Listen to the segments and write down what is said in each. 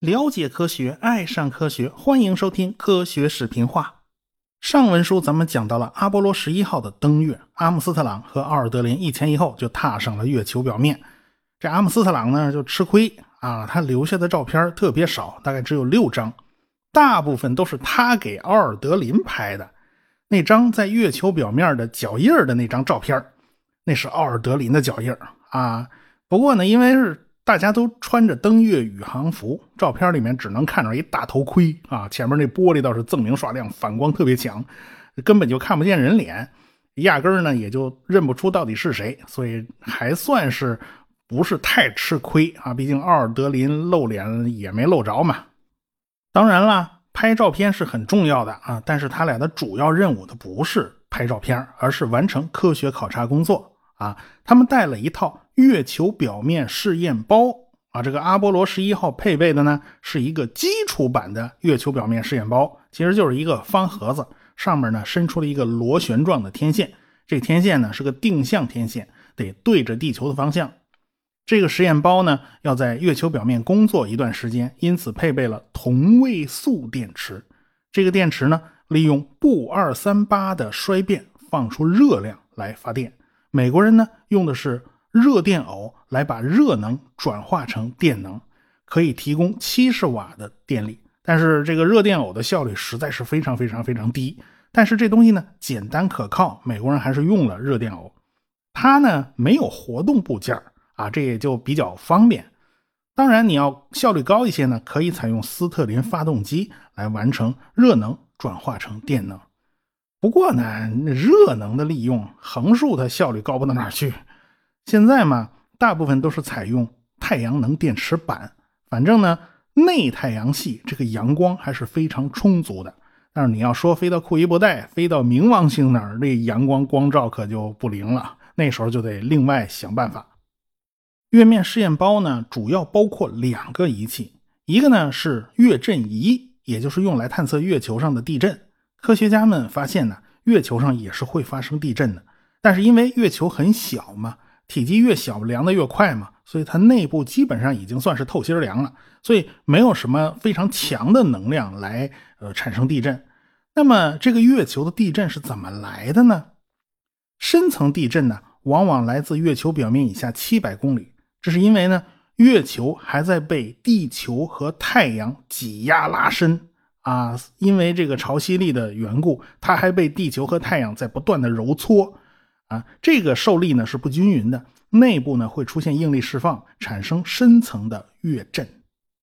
了解科学，爱上科学，欢迎收听科学视频化。上文书咱们讲到了阿波罗十一号的登月，阿姆斯特朗和奥尔德林一前一后就踏上了月球表面。这阿姆斯特朗呢就吃亏啊，他留下的照片特别少，大概只有六张，大部分都是他给奥尔德林拍的。那张在月球表面的脚印的那张照片，那是奥尔德林的脚印啊。不过呢，因为是。大家都穿着登月宇航服，照片里面只能看着一大头盔啊，前面那玻璃倒是锃明刷亮，反光特别强，根本就看不见人脸，压根儿呢也就认不出到底是谁，所以还算是不是太吃亏啊。毕竟奥尔德林露脸也没露着嘛。当然了，拍照片是很重要的啊，但是他俩的主要任务，的不是拍照片，而是完成科学考察工作。啊，他们带了一套月球表面试验包啊。这个阿波罗十一号配备的呢，是一个基础版的月球表面试验包，其实就是一个方盒子，上面呢伸出了一个螺旋状的天线。这天线呢是个定向天线，得对着地球的方向。这个实验包呢要在月球表面工作一段时间，因此配备了同位素电池。这个电池呢利用钚二三八的衰变放出热量来发电。美国人呢用的是热电偶来把热能转化成电能，可以提供七十瓦的电力。但是这个热电偶的效率实在是非常非常非常低。但是这东西呢简单可靠，美国人还是用了热电偶。它呢没有活动部件啊，这也就比较方便。当然你要效率高一些呢，可以采用斯特林发动机来完成热能转化成电能。不过呢，热能的利用横竖它效率高不到哪儿去。现在嘛，大部分都是采用太阳能电池板。反正呢，内太阳系这个阳光还是非常充足的。但是你要说飞到库伊伯带、飞到冥王星那儿，那阳光光照可就不灵了。那时候就得另外想办法。月面试验包呢，主要包括两个仪器，一个呢是月震仪，也就是用来探测月球上的地震。科学家们发现呢，月球上也是会发生地震的，但是因为月球很小嘛，体积越小凉的越快嘛，所以它内部基本上已经算是透心凉了，所以没有什么非常强的能量来呃产生地震。那么这个月球的地震是怎么来的呢？深层地震呢，往往来自月球表面以下七百公里，这是因为呢，月球还在被地球和太阳挤压拉伸。啊，因为这个潮汐力的缘故，它还被地球和太阳在不断的揉搓，啊，这个受力呢是不均匀的，内部呢会出现应力释放，产生深层的月震，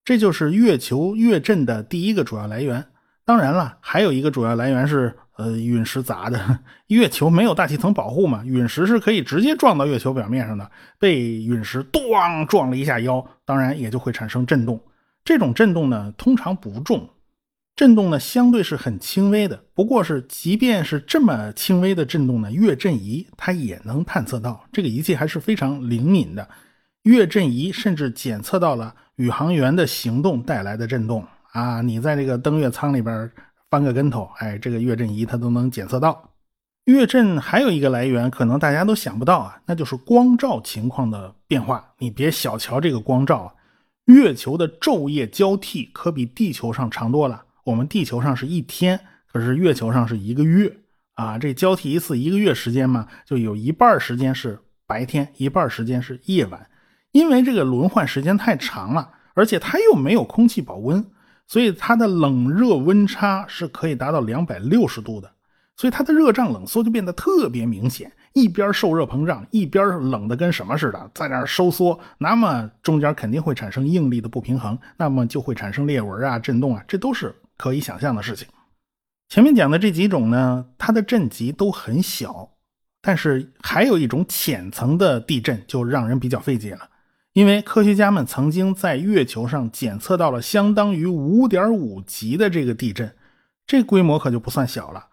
这就是月球月震的第一个主要来源。当然了，还有一个主要来源是呃陨石砸的，月球没有大气层保护嘛，陨石是可以直接撞到月球表面上的，被陨石咣撞了一下腰，当然也就会产生震动，这种震动呢通常不重。震动呢，相对是很轻微的。不过，是即便是这么轻微的震动呢，月震仪它也能探测到。这个仪器还是非常灵敏的。月震仪甚至检测到了宇航员的行动带来的震动啊！你在这个登月舱里边翻个跟头，哎，这个月震仪它都能检测到。月震还有一个来源，可能大家都想不到啊，那就是光照情况的变化。你别小瞧这个光照啊，月球的昼夜交替可比地球上长多了。我们地球上是一天，可是月球上是一个月啊！这交替一次一个月时间嘛，就有一半时间是白天，一半时间是夜晚。因为这个轮换时间太长了，而且它又没有空气保温，所以它的冷热温差是可以达到两百六十度的，所以它的热胀冷缩就变得特别明显。一边受热膨胀，一边冷的跟什么似的，在那收缩，那么中间肯定会产生应力的不平衡，那么就会产生裂纹啊、震动啊，这都是。可以想象的事情，前面讲的这几种呢，它的震级都很小，但是还有一种浅层的地震就让人比较费解了，因为科学家们曾经在月球上检测到了相当于五点五级的这个地震，这规模可就不算小了。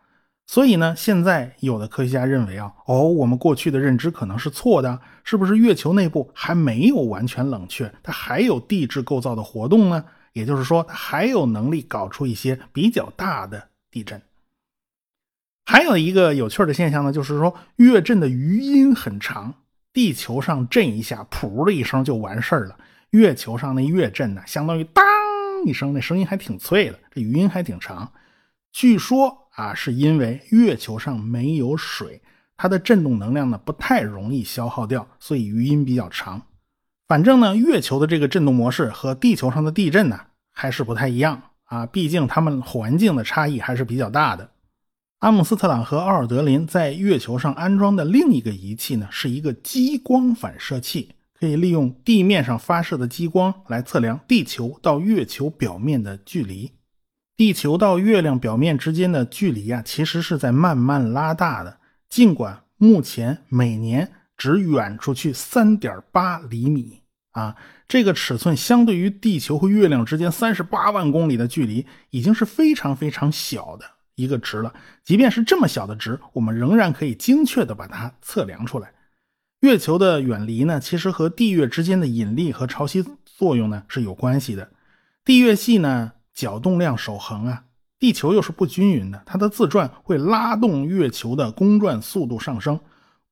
所以呢，现在有的科学家认为啊，哦，我们过去的认知可能是错的，是不是月球内部还没有完全冷却，它还有地质构造的活动呢？也就是说，它还有能力搞出一些比较大的地震。还有一个有趣的现象呢，就是说月震的余音很长。地球上震一下，噗的一声就完事儿了。月球上那月震呢，相当于当一声，那声音还挺脆的，这余音还挺长。据说啊，是因为月球上没有水，它的震动能量呢不太容易消耗掉，所以余音比较长。反正呢，月球的这个震动模式和地球上的地震呢还是不太一样啊，毕竟它们环境的差异还是比较大的。阿姆斯特朗和奥尔德林在月球上安装的另一个仪器呢，是一个激光反射器，可以利用地面上发射的激光来测量地球到月球表面的距离。地球到月亮表面之间的距离啊，其实是在慢慢拉大的。尽管目前每年只远出去三点八厘米啊，这个尺寸相对于地球和月亮之间三十八万公里的距离，已经是非常非常小的。一个值了，即便是这么小的值，我们仍然可以精确的把它测量出来。月球的远离呢，其实和地月之间的引力和潮汐作用呢是有关系的。地月系呢角动量守恒啊，地球又是不均匀的，它的自转会拉动月球的公转速度上升，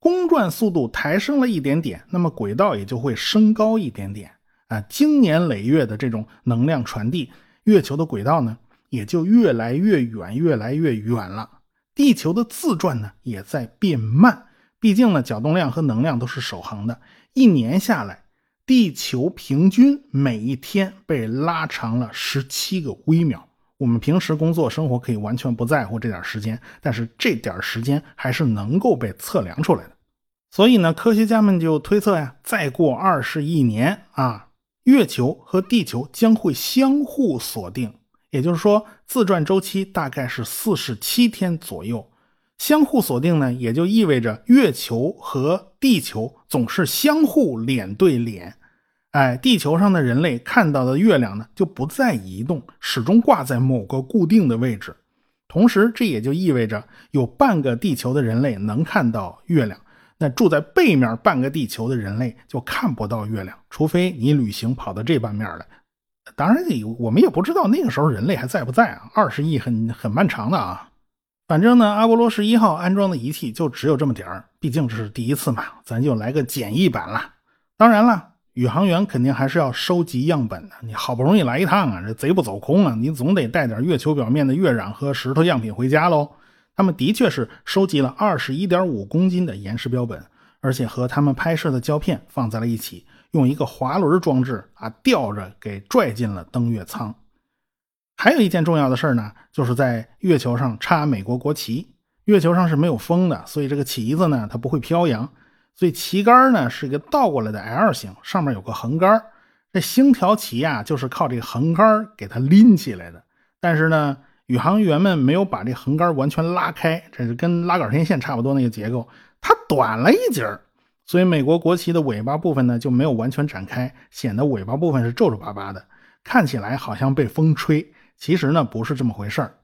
公转速度抬升了一点点，那么轨道也就会升高一点点啊。经年累月的这种能量传递，月球的轨道呢？也就越来越远，越来越远了。地球的自转呢，也在变慢。毕竟呢，角动量和能量都是守恒的。一年下来，地球平均每一天被拉长了十七个微秒。我们平时工作生活可以完全不在乎这点时间，但是这点时间还是能够被测量出来的。所以呢，科学家们就推测呀，再过二十亿年啊，月球和地球将会相互锁定。也就是说，自转周期大概是四十七天左右，相互锁定呢，也就意味着月球和地球总是相互脸对脸。哎，地球上的人类看到的月亮呢，就不再移动，始终挂在某个固定的位置。同时，这也就意味着有半个地球的人类能看到月亮，那住在背面半个地球的人类就看不到月亮，除非你旅行跑到这半面来。当然，我们也不知道那个时候人类还在不在啊？二十亿很很漫长的啊。反正呢，阿波罗十一号安装的仪器就只有这么点儿，毕竟这是第一次嘛，咱就来个简易版了。当然了，宇航员肯定还是要收集样本的。你好不容易来一趟啊，这贼不走空啊，你总得带点月球表面的月壤和石头样品回家喽。他们的确是收集了二十一点五公斤的岩石标本，而且和他们拍摄的胶片放在了一起。用一个滑轮装置啊，吊着给拽进了登月舱。还有一件重要的事儿呢，就是在月球上插美国国旗。月球上是没有风的，所以这个旗子呢，它不会飘扬。所以旗杆呢是一个倒过来的 L 型，上面有个横杆。这星条旗啊，就是靠这个横杆给它拎起来的。但是呢，宇航员们没有把这横杆完全拉开，这是跟拉杆天线差不多那个结构，它短了一截儿。所以，美国国旗的尾巴部分呢就没有完全展开，显得尾巴部分是皱皱巴巴的，看起来好像被风吹。其实呢不是这么回事儿。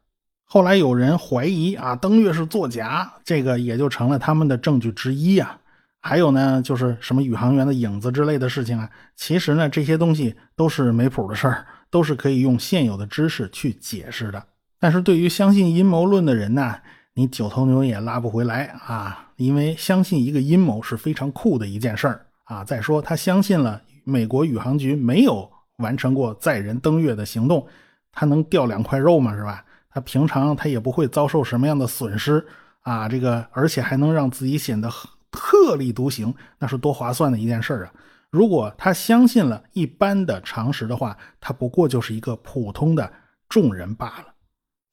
后来有人怀疑啊，登月是作假，这个也就成了他们的证据之一啊。还有呢，就是什么宇航员的影子之类的事情啊，其实呢这些东西都是没谱的事儿，都是可以用现有的知识去解释的。但是对于相信阴谋论的人呢？你九头牛也拉不回来啊！因为相信一个阴谋是非常酷的一件事儿啊。再说，他相信了美国宇航局没有完成过载人登月的行动，他能掉两块肉吗？是吧？他平常他也不会遭受什么样的损失啊。这个，而且还能让自己显得特立独行，那是多划算的一件事儿啊！如果他相信了一般的常识的话，他不过就是一个普通的众人罢了。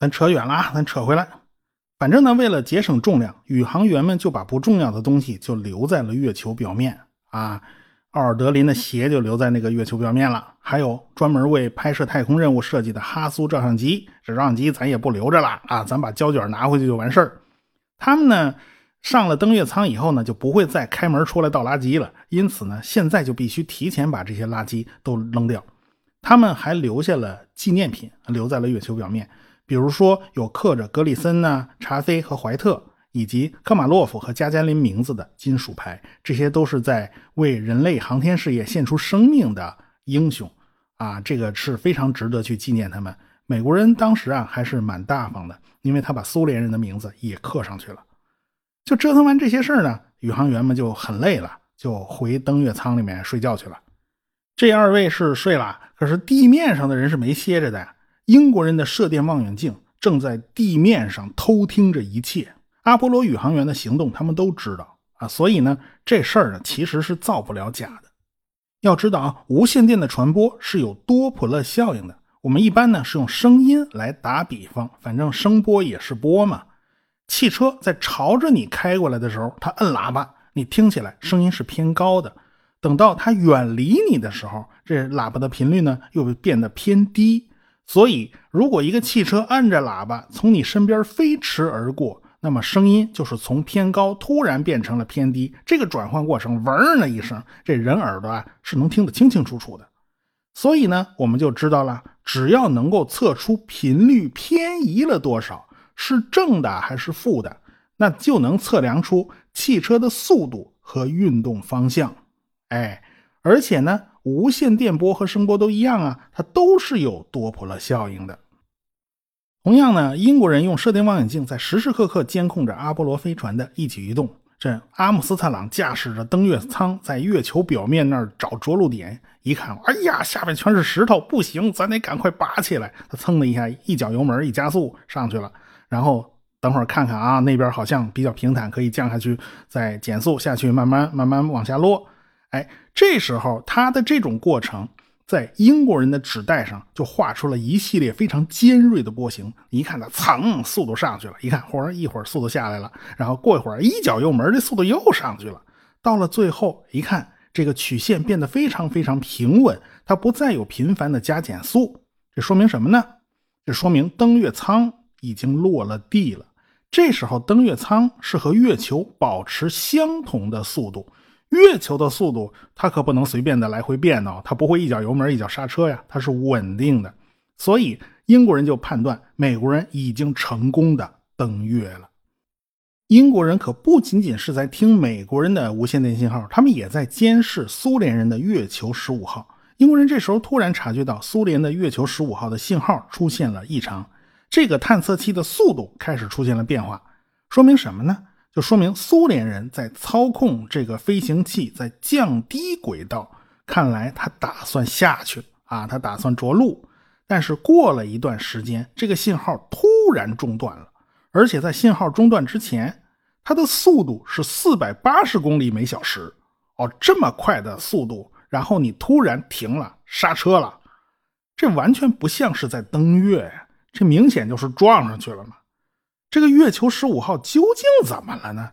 咱扯远了啊，咱扯回来。反正呢，为了节省重量，宇航员们就把不重要的东西就留在了月球表面啊。奥尔德林的鞋就留在那个月球表面了，还有专门为拍摄太空任务设计的哈苏照相机，这照相机咱也不留着了啊，咱把胶卷拿回去就完事儿。他们呢，上了登月舱以后呢，就不会再开门出来倒垃圾了，因此呢，现在就必须提前把这些垃圾都扔掉。他们还留下了纪念品，留在了月球表面。比如说，有刻着格里森呐、查菲和怀特，以及科马洛夫和加加林名字的金属牌，这些都是在为人类航天事业献出生命的英雄啊！这个是非常值得去纪念他们。美国人当时啊还是蛮大方的，因为他把苏联人的名字也刻上去了。就折腾完这些事儿呢，宇航员们就很累了，就回登月舱里面睡觉去了。这二位是睡了，可是地面上的人是没歇着的呀。英国人的射电望远镜正在地面上偷听着一切，阿波罗宇航员的行动他们都知道啊，所以呢，这事儿呢其实是造不了假的。要知道啊，无线电的传播是有多普勒效应的。我们一般呢是用声音来打比方，反正声波也是波嘛。汽车在朝着你开过来的时候，它摁喇叭，你听起来声音是偏高的。等到它远离你的时候，这喇叭的频率呢又变得偏低。所以，如果一个汽车按着喇叭从你身边飞驰而过，那么声音就是从偏高突然变成了偏低。这个转换过程，嗡的一声，这人耳朵啊是能听得清清楚楚的。所以呢，我们就知道了，只要能够测出频率偏移了多少，是正的还是负的，那就能测量出汽车的速度和运动方向。哎，而且呢，无线电波和声波都一样啊，它都是有多普勒效应的。同样呢，英国人用射电望远镜在时时刻刻监控着阿波罗飞船的一举一动。这阿姆斯特朗驾驶着登月舱在月球表面那儿找着陆点，一看，哎呀，下面全是石头，不行，咱得赶快拔起来。他蹭的一下，一脚油门，一加速上去了。然后等会儿看看啊，那边好像比较平坦，可以降下去，再减速下去，慢慢慢慢往下落。哎，这时候他的这种过程，在英国人的纸带上就画出了一系列非常尖锐的波形。一看他噌，速度上去了；一看，忽然一会儿速度下来了，然后过一会儿一脚油门，这速度又上去了。到了最后一看，这个曲线变得非常非常平稳，它不再有频繁的加减速。这说明什么呢？这说明登月舱已经落了地了。这时候登月舱是和月球保持相同的速度。月球的速度，它可不能随便的来回变哦，它不会一脚油门一脚刹车呀，它是稳定的。所以英国人就判断美国人已经成功的登月了。英国人可不仅仅是在听美国人的无线电信号，他们也在监视苏联人的月球十五号。英国人这时候突然察觉到苏联的月球十五号的信号出现了异常，这个探测器的速度开始出现了变化，说明什么呢？就说明苏联人在操控这个飞行器在降低轨道，看来他打算下去啊，他打算着陆。但是过了一段时间，这个信号突然中断了，而且在信号中断之前，它的速度是四百八十公里每小时。哦，这么快的速度，然后你突然停了，刹车了，这完全不像是在登月呀，这明显就是撞上去了嘛。这个月球十五号究竟怎么了呢？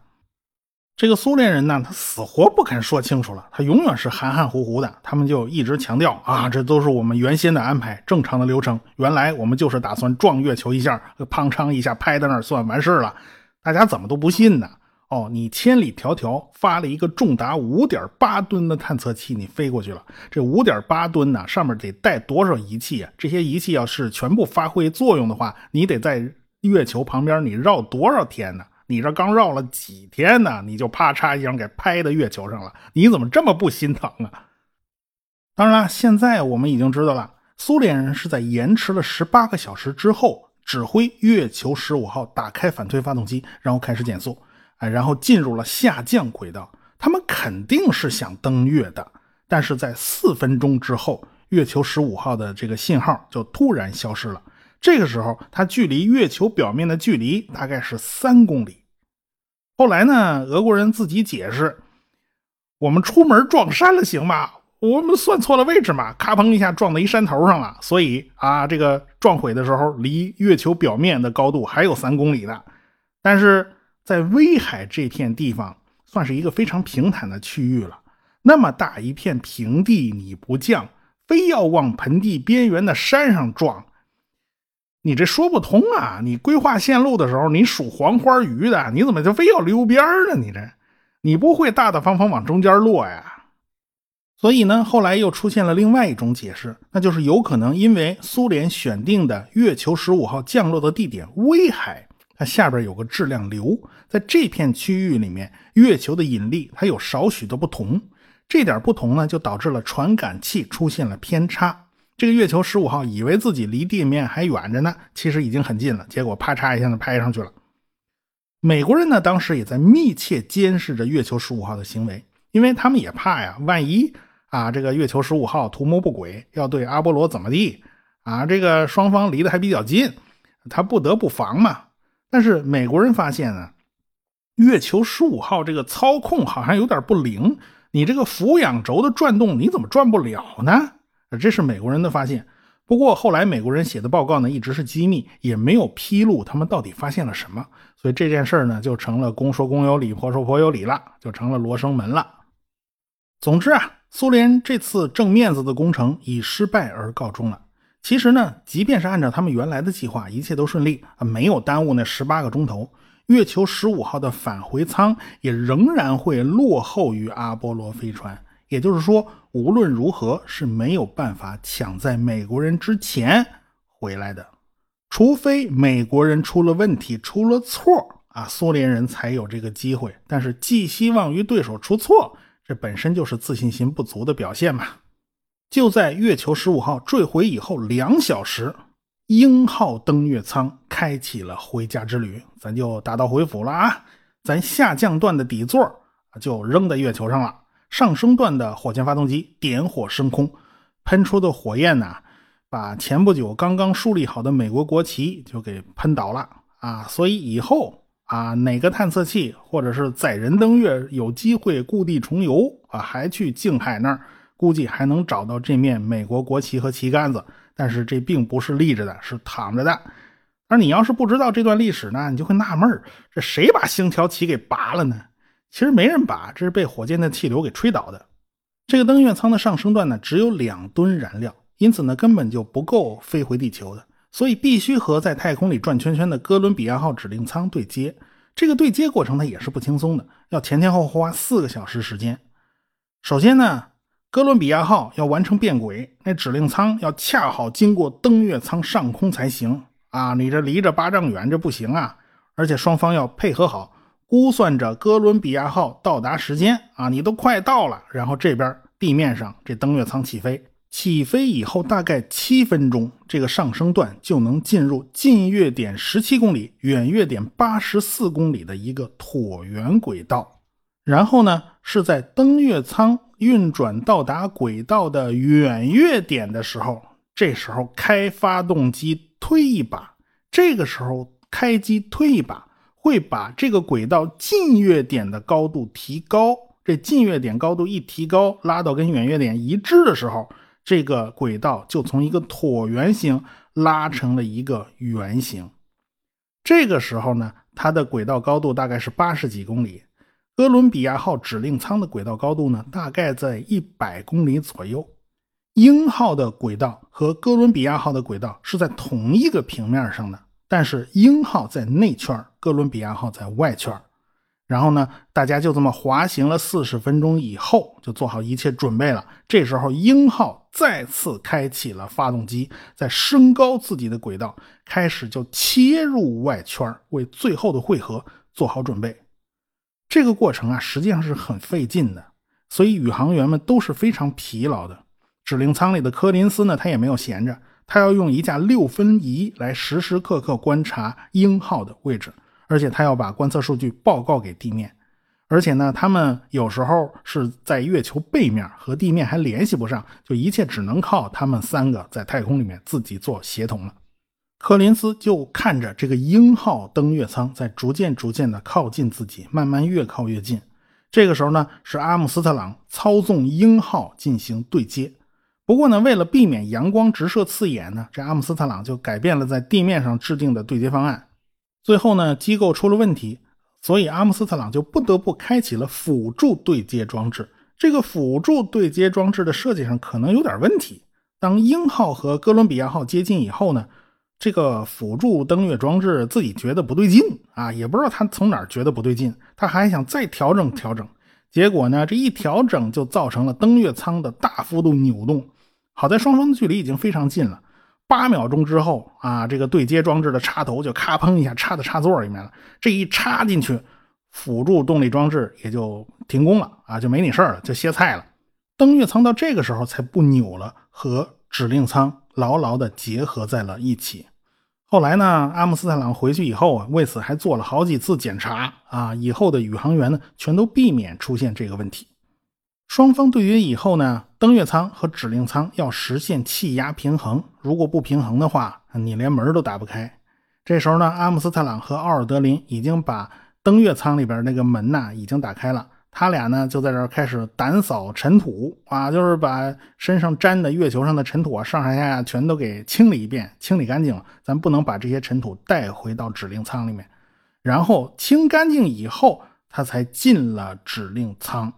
这个苏联人呢，他死活不肯说清楚了，他永远是含含糊糊的。他们就一直强调啊，这都是我们原先的安排，正常的流程。原来我们就是打算撞月球一下，砰嚓一下拍在那儿算完事了。大家怎么都不信呢？哦，你千里迢迢发了一个重达五点八吨的探测器，你飞过去了。这五点八吨呢，上面得带多少仪器啊？这些仪器要是全部发挥作用的话，你得在。月球旁边，你绕多少天呢？你这刚绕了几天呢？你就啪嚓一声给拍到月球上了，你怎么这么不心疼啊？当然了，现在我们已经知道了，苏联人是在延迟了十八个小时之后，指挥月球十五号打开反推发动机，然后开始减速，哎，然后进入了下降轨道。他们肯定是想登月的，但是在四分钟之后，月球十五号的这个信号就突然消失了。这个时候，它距离月球表面的距离大概是三公里。后来呢，俄国人自己解释：“我们出门撞山了，行吗？我们算错了位置嘛，咔砰一下撞到一山头上了。所以啊，这个撞毁的时候，离月球表面的高度还有三公里呢。但是在威海这片地方，算是一个非常平坦的区域了。那么大一片平地，你不降，非要往盆地边缘的山上撞。”你这说不通啊！你规划线路的时候，你数黄花鱼的，你怎么就非要溜边呢？你这，你不会大大方方往中间落呀？所以呢，后来又出现了另外一种解释，那就是有可能因为苏联选定的月球十五号降落的地点威海，它下边有个质量流，在这片区域里面，月球的引力它有少许的不同，这点不同呢，就导致了传感器出现了偏差。这个月球十五号以为自己离地面还远着呢，其实已经很近了。结果啪嚓一下子拍上去了。美国人呢，当时也在密切监视着月球十五号的行为，因为他们也怕呀，万一啊这个月球十五号图谋不轨，要对阿波罗怎么地啊？这个双方离得还比较近，他不得不防嘛。但是美国人发现呢，月球十五号这个操控好像有点不灵，你这个俯仰轴的转动你怎么转不了呢？这是美国人的发现。不过后来美国人写的报告呢一直是机密，也没有披露他们到底发现了什么，所以这件事儿呢就成了公说公有理，婆说婆有理了，就成了罗生门了。总之啊，苏联这次挣面子的工程以失败而告终了。其实呢，即便是按照他们原来的计划，一切都顺利啊，没有耽误那十八个钟头。月球十五号的返回舱也仍然会落后于阿波罗飞船，也就是说，无论如何是没有办法抢在美国人之前回来的，除非美国人出了问题、出了错啊，苏联人才有这个机会。但是寄希望于对手出错，这本身就是自信心不足的表现嘛。就在月球十五号坠毁以后两小时。鹰号登月舱开启了回家之旅，咱就打道回府了啊！咱下降段的底座就扔在月球上了，上升段的火箭发动机点火升空，喷出的火焰呢，把前不久刚刚树立好的美国国旗就给喷倒了啊！所以以后啊，哪个探测器或者是载人登月有机会故地重游啊，还去静海那儿，估计还能找到这面美国国旗和旗杆子。但是这并不是立着的，是躺着的。而你要是不知道这段历史呢，你就会纳闷这谁把星条旗给拔了呢？其实没人拔，这是被火箭的气流给吹倒的。这个登月舱的上升段呢，只有两吨燃料，因此呢，根本就不够飞回地球的，所以必须和在太空里转圈圈的哥伦比亚号指令舱对接。这个对接过程呢，也是不轻松的，要前前后后花四个小时时间。首先呢。哥伦比亚号要完成变轨，那指令舱要恰好经过登月舱上空才行啊！你这离着八丈远，这不行啊！而且双方要配合好，估算着哥伦比亚号到达时间啊，你都快到了，然后这边地面上这登月舱起飞，起飞以后大概七分钟，这个上升段就能进入近月点十七公里、远月点八十四公里的一个椭圆轨道，然后呢是在登月舱。运转到达轨道的远月点的时候，这时候开发动机推一把，这个时候开机推一把，会把这个轨道近月点的高度提高。这近月点高度一提高，拉到跟远月点一致的时候，这个轨道就从一个椭圆形拉成了一个圆形。这个时候呢，它的轨道高度大概是八十几公里。哥伦比亚号指令舱的轨道高度呢，大概在一百公里左右。鹰号的轨道和哥伦比亚号的轨道是在同一个平面上的，但是鹰号在内圈，哥伦比亚号在外圈。然后呢，大家就这么滑行了四十分钟以后，就做好一切准备了。这时候，鹰号再次开启了发动机，在升高自己的轨道，开始就切入外圈，为最后的汇合做好准备。这个过程啊，实际上是很费劲的，所以宇航员们都是非常疲劳的。指令舱里的柯林斯呢，他也没有闲着，他要用一架六分仪来时时刻刻观察鹰号的位置，而且他要把观测数据报告给地面。而且呢，他们有时候是在月球背面，和地面还联系不上，就一切只能靠他们三个在太空里面自己做协同了。柯林斯就看着这个鹰号登月舱在逐渐逐渐的靠近自己，慢慢越靠越近。这个时候呢，是阿姆斯特朗操纵鹰号进行对接。不过呢，为了避免阳光直射刺眼呢，这阿姆斯特朗就改变了在地面上制定的对接方案。最后呢，机构出了问题，所以阿姆斯特朗就不得不开启了辅助对接装置。这个辅助对接装置的设计上可能有点问题。当鹰号和哥伦比亚号接近以后呢？这个辅助登月装置自己觉得不对劲啊，也不知道他从哪儿觉得不对劲，他还想再调整调整，结果呢，这一调整就造成了登月舱的大幅度扭动。好在双方的距离已经非常近了，八秒钟之后啊，这个对接装置的插头就咔砰一下插在插座里面了，这一插进去，辅助动力装置也就停工了啊，就没你事了，就歇菜了。登月舱到这个时候才不扭了，和。指令舱牢牢地结合在了一起。后来呢，阿姆斯特朗回去以后啊，为此还做了好几次检查啊，以后的宇航员呢，全都避免出现这个问题。双方对约以后呢，登月舱和指令舱要实现气压平衡，如果不平衡的话，你连门都打不开。这时候呢，阿姆斯特朗和奥尔德林已经把登月舱里边那个门呐已经打开了。他俩呢就在这儿开始掸扫尘土啊，就是把身上沾的月球上的尘土啊，上上下下全都给清理一遍，清理干净了。咱不能把这些尘土带回到指令舱里面。然后清干净以后，他才进了指令舱。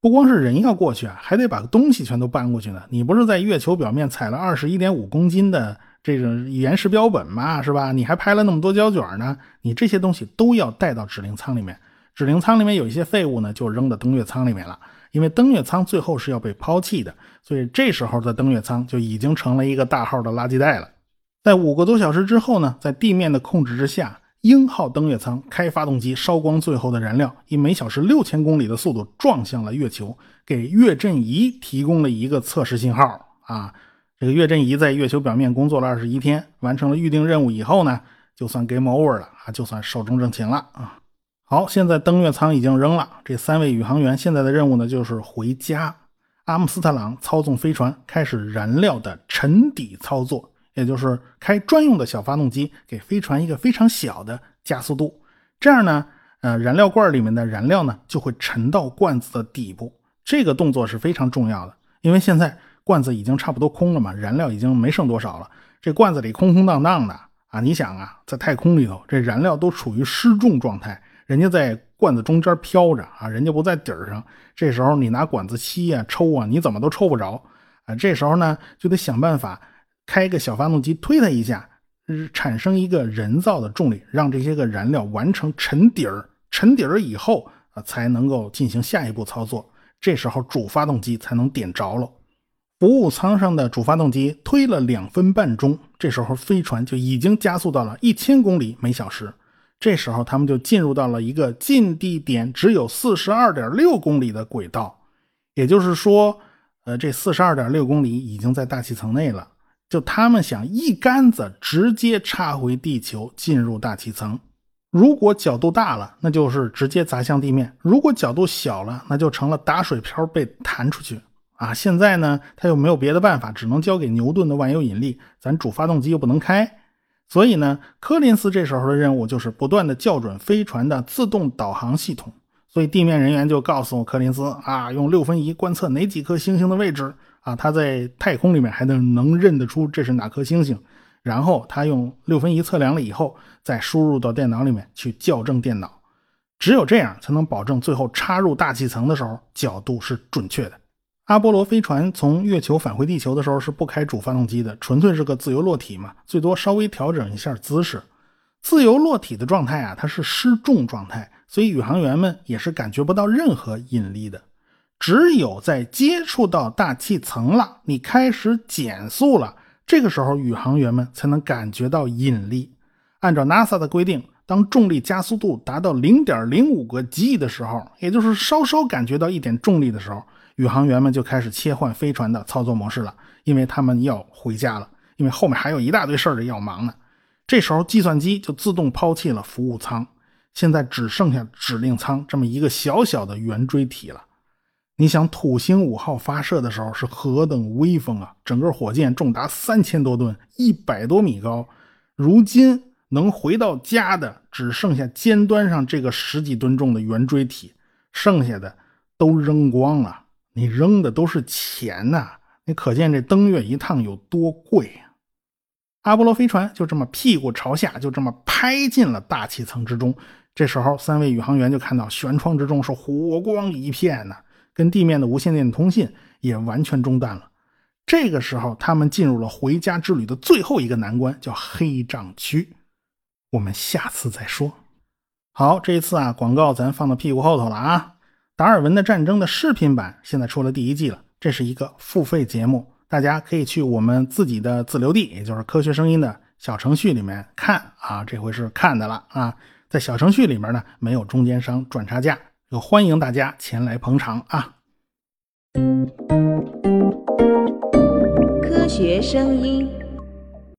不光是人要过去啊，还得把东西全都搬过去呢。你不是在月球表面采了二十一点五公斤的这种岩石标本吗？是吧？你还拍了那么多胶卷呢，你这些东西都要带到指令舱里面。指令舱里面有一些废物呢，就扔到登月舱里面了。因为登月舱最后是要被抛弃的，所以这时候的登月舱就已经成了一个大号的垃圾袋了。在五个多小时之后呢，在地面的控制之下，鹰号登月舱开发动机，烧光最后的燃料，以每小时六千公里的速度撞向了月球，给月震仪提供了一个测试信号。啊，这个月震仪在月球表面工作了二十一天，完成了预定任务以后呢，就算 game over 了啊，就算寿终正寝了啊。好，现在登月舱已经扔了。这三位宇航员现在的任务呢，就是回家。阿姆斯特朗操纵飞船开始燃料的沉底操作，也就是开专用的小发动机给飞船一个非常小的加速度。这样呢，呃，燃料罐里面的燃料呢就会沉到罐子的底部。这个动作是非常重要的，因为现在罐子已经差不多空了嘛，燃料已经没剩多少了。这罐子里空空荡荡的啊，你想啊，在太空里头，这燃料都处于失重状态。人家在罐子中间飘着啊，人家不在底儿上。这时候你拿管子吸啊、抽啊，你怎么都抽不着啊。这时候呢，就得想办法开个小发动机推它一下，产生一个人造的重力，让这些个燃料完成沉底儿。沉底儿以后啊，才能够进行下一步操作。这时候主发动机才能点着了。服务舱上的主发动机推了两分半钟，这时候飞船就已经加速到了一千公里每小时。这时候，他们就进入到了一个近地点只有四十二点六公里的轨道，也就是说，呃，这四十二点六公里已经在大气层内了。就他们想一竿子直接插回地球，进入大气层。如果角度大了，那就是直接砸向地面；如果角度小了，那就成了打水漂被弹出去。啊，现在呢，他又没有别的办法，只能交给牛顿的万有引力。咱主发动机又不能开。所以呢，柯林斯这时候的任务就是不断的校准飞船的自动导航系统。所以地面人员就告诉柯林斯啊，用六分仪观测哪几颗星星的位置啊，他在太空里面还能能认得出这是哪颗星星。然后他用六分仪测量了以后，再输入到电脑里面去校正电脑。只有这样才能保证最后插入大气层的时候角度是准确的。阿波罗飞船从月球返回地球的时候是不开主发动机的，纯粹是个自由落体嘛，最多稍微调整一下姿势。自由落体的状态啊，它是失重状态，所以宇航员们也是感觉不到任何引力的。只有在接触到大气层了，你开始减速了，这个时候宇航员们才能感觉到引力。按照 NASA 的规定，当重力加速度达到零点零五个 g 的时候，也就是稍稍感觉到一点重力的时候。宇航员们就开始切换飞船的操作模式了，因为他们要回家了，因为后面还有一大堆事儿要忙呢。这时候计算机就自动抛弃了服务舱，现在只剩下指令舱这么一个小小的圆锥体了。你想，土星五号发射的时候是何等威风啊！整个火箭重达三千多吨，一百多米高。如今能回到家的只剩下尖端上这个十几吨重的圆锥体，剩下的都扔光了。你扔的都是钱呐！你可见这登月一趟有多贵啊！阿波罗飞船就这么屁股朝下，就这么拍进了大气层之中。这时候，三位宇航员就看到舷窗之中是火光一片呐，跟地面的无线电通信也完全中断了。这个时候，他们进入了回家之旅的最后一个难关，叫黑障区。我们下次再说。好，这一次啊，广告咱放到屁股后头了啊。达尔文的战争的视频版现在出了第一季了，这是一个付费节目，大家可以去我们自己的自留地，也就是科学声音的小程序里面看啊，这回是看的了啊，在小程序里面呢没有中间商赚差价，欢迎大家前来捧场啊。科学声音。